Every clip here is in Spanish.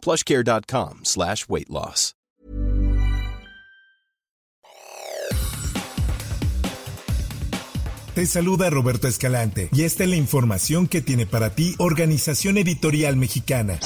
plushcare.com slash weight loss. Te saluda Roberto Escalante y esta es la información que tiene para ti Organización Editorial Mexicana.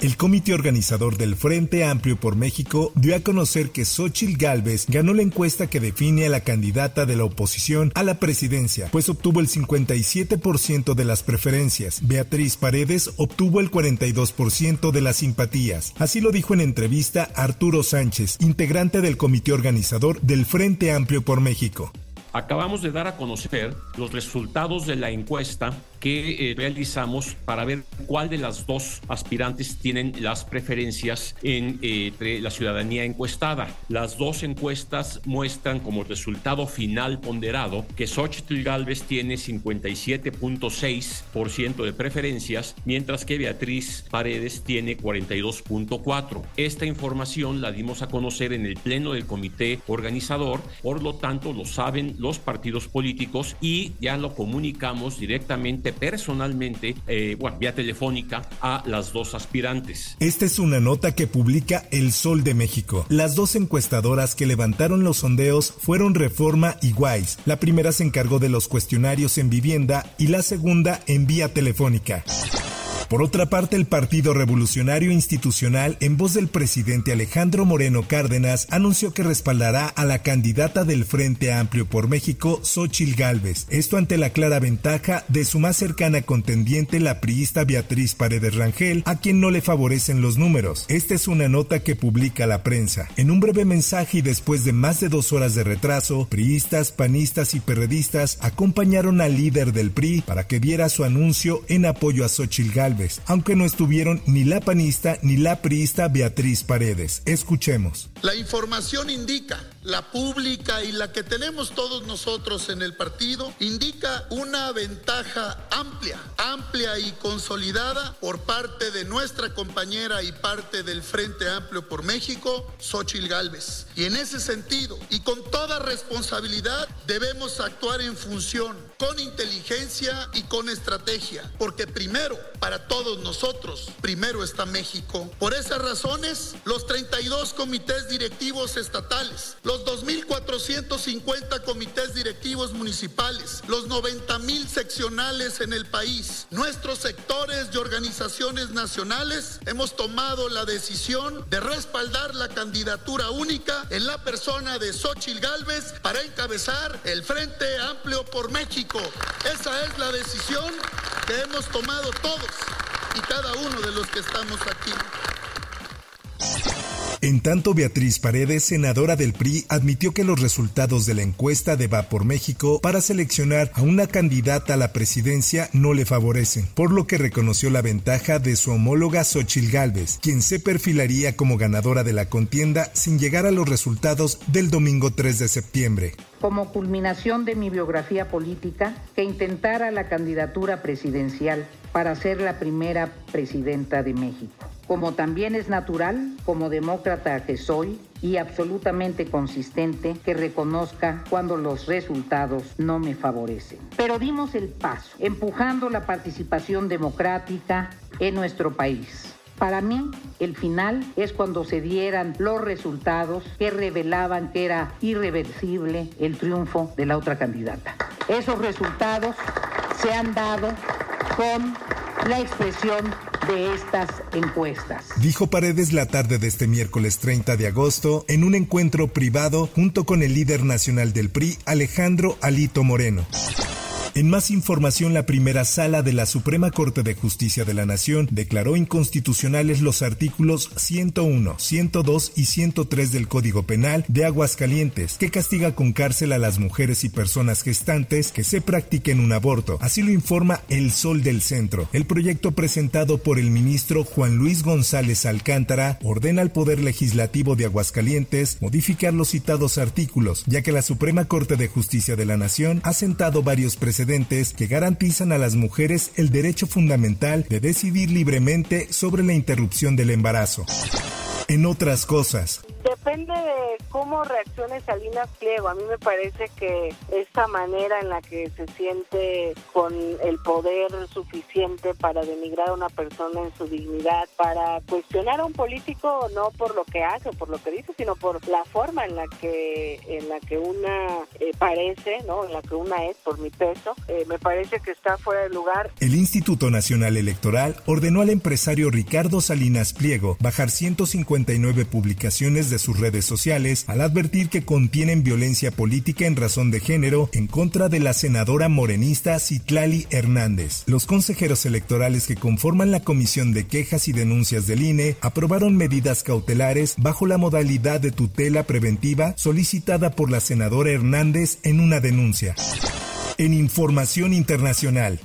El comité organizador del Frente Amplio por México dio a conocer que Xochitl Gálvez ganó la encuesta que define a la candidata de la oposición a la presidencia, pues obtuvo el 57% de las preferencias. Beatriz Paredes obtuvo el 42% de las simpatías. Así lo dijo en entrevista Arturo Sánchez, integrante del comité organizador del Frente Amplio por México. Acabamos de dar a conocer los resultados de la encuesta que eh, realizamos para ver cuál de las dos aspirantes tienen las preferencias en, eh, entre la ciudadanía encuestada. Las dos encuestas muestran como resultado final ponderado que Xochitl Galvez tiene 57.6% de preferencias, mientras que Beatriz Paredes tiene 42.4%. Esta información la dimos a conocer en el pleno del comité organizador, por lo tanto lo saben los partidos políticos y ya lo comunicamos directamente personalmente, eh, bueno, vía a las dos aspirantes. Esta es una nota que publica El Sol de México. Las dos encuestadoras que levantaron los sondeos fueron Reforma y Wise. La primera se encargó de los cuestionarios en vivienda y la segunda en vía telefónica. Por otra parte, el Partido Revolucionario Institucional, en voz del presidente Alejandro Moreno Cárdenas, anunció que respaldará a la candidata del Frente Amplio por México, Xochil Gálvez. Esto ante la clara ventaja de su más cercana contendiente, la priista Beatriz Paredes Rangel, a quien no le favorecen los números. Esta es una nota que publica la prensa. En un breve mensaje y después de más de dos horas de retraso, priistas, panistas y perredistas acompañaron al líder del PRI para que diera su anuncio en apoyo a Xochil Gálvez aunque no estuvieron ni la panista ni la priista Beatriz Paredes. Escuchemos. La información indica, la pública y la que tenemos todos nosotros en el partido, indica una ventaja amplia, amplia y consolidada por parte de nuestra compañera y parte del Frente Amplio por México, Xochil Gálvez. Y en ese sentido, y con toda responsabilidad, debemos actuar en función, con inteligencia y con estrategia, porque primero, para todos nosotros, primero está México. Por esas razones, los 32 comités directivos estatales, los 2.450 comités directivos municipales, los 90.000 seccionales en el país, nuestros sectores y organizaciones nacionales, hemos tomado la decisión de respaldar la candidatura única en la persona de Xochil Gálvez para encabezar el Frente Amplio por México. Esa es la decisión que hemos tomado todos y cada uno de los que estamos aquí. En tanto, Beatriz Paredes, senadora del PRI, admitió que los resultados de la encuesta de Va por México para seleccionar a una candidata a la presidencia no le favorecen, por lo que reconoció la ventaja de su homóloga Xochil Gálvez, quien se perfilaría como ganadora de la contienda sin llegar a los resultados del domingo 3 de septiembre como culminación de mi biografía política, que intentara la candidatura presidencial para ser la primera presidenta de México. Como también es natural, como demócrata que soy, y absolutamente consistente que reconozca cuando los resultados no me favorecen. Pero dimos el paso, empujando la participación democrática en nuestro país para mí, el final es cuando se dieran los resultados que revelaban que era irreversible el triunfo de la otra candidata. Esos resultados se han dado con la expresión de estas encuestas. Dijo Paredes la tarde de este miércoles 30 de agosto en un encuentro privado junto con el líder nacional del PRI, Alejandro Alito Moreno. En más información, la primera sala de la Suprema Corte de Justicia de la Nación declaró inconstitucionales los artículos 101, 102 y 103 del Código Penal de Aguascalientes, que castiga con cárcel a las mujeres y personas gestantes que se practiquen un aborto. Así lo informa El Sol del Centro. El proyecto presentado por el ministro Juan Luis González Alcántara ordena al Poder Legislativo de Aguascalientes modificar los citados artículos, ya que la Suprema Corte de Justicia de la Nación ha sentado varios precedentes que garantizan a las mujeres el derecho fundamental de decidir libremente sobre la interrupción del embarazo. En otras cosas, Depende de cómo reaccione Salinas Pliego. A mí me parece que esta manera en la que se siente con el poder suficiente para denigrar a una persona en su dignidad, para cuestionar a un político no por lo que hace o por lo que dice, sino por la forma en la que en la que una eh, parece, no, en la que una es por mi peso, eh, me parece que está fuera de lugar. El Instituto Nacional Electoral ordenó al empresario Ricardo Salinas Pliego bajar 159 publicaciones de redes sociales al advertir que contienen violencia política en razón de género en contra de la senadora morenista Citlali Hernández. Los consejeros electorales que conforman la Comisión de Quejas y Denuncias del INE aprobaron medidas cautelares bajo la modalidad de tutela preventiva solicitada por la senadora Hernández en una denuncia. En información internacional,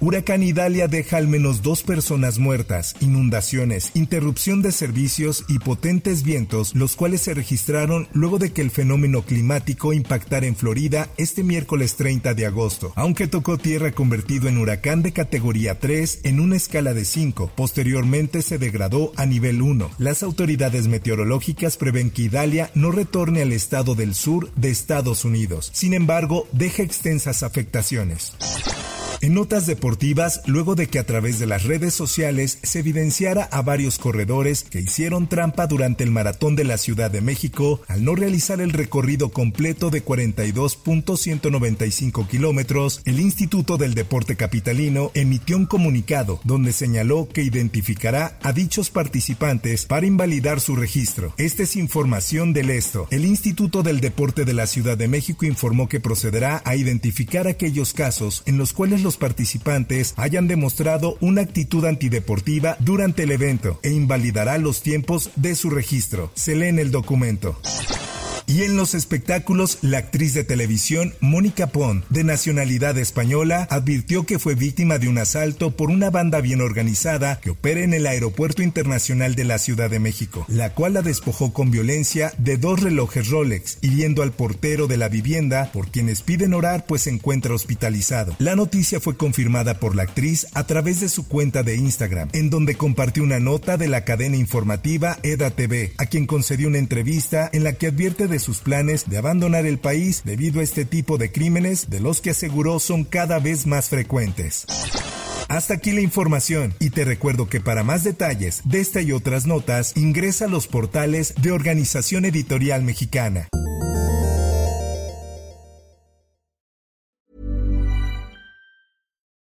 Huracán Idalia deja al menos dos personas muertas, inundaciones, interrupción de servicios y potentes vientos, los cuales se registraron luego de que el fenómeno climático impactara en Florida este miércoles 30 de agosto, aunque tocó tierra convertido en huracán de categoría 3 en una escala de 5. Posteriormente se degradó a nivel 1. Las autoridades meteorológicas prevén que Idalia no retorne al estado del sur de Estados Unidos. Sin embargo, deja extensas afectaciones. En notas deportivas, luego de que a través de las redes sociales se evidenciara a varios corredores que hicieron trampa durante el maratón de la Ciudad de México al no realizar el recorrido completo de 42.195 kilómetros, el Instituto del Deporte Capitalino emitió un comunicado donde señaló que identificará a dichos participantes para invalidar su registro. Esta es información del esto. El Instituto del Deporte de la Ciudad de México informó que procederá a identificar aquellos casos en los cuales los los participantes hayan demostrado una actitud antideportiva durante el evento e invalidará los tiempos de su registro. Se lee en el documento. Y en los espectáculos, la actriz de televisión Mónica Pon, de nacionalidad española, advirtió que fue víctima de un asalto por una banda bien organizada que opera en el Aeropuerto Internacional de la Ciudad de México, la cual la despojó con violencia de dos relojes Rolex, hiriendo al portero de la vivienda, por quienes piden orar pues se encuentra hospitalizado. La noticia fue confirmada por la actriz a través de su cuenta de Instagram, en donde compartió una nota de la cadena informativa EDA TV, a quien concedió una entrevista en la que advierte de sus planes de abandonar el país debido a este tipo de crímenes de los que aseguró son cada vez más frecuentes. Hasta aquí la información y te recuerdo que para más detalles de esta y otras notas ingresa a los portales de Organización Editorial Mexicana.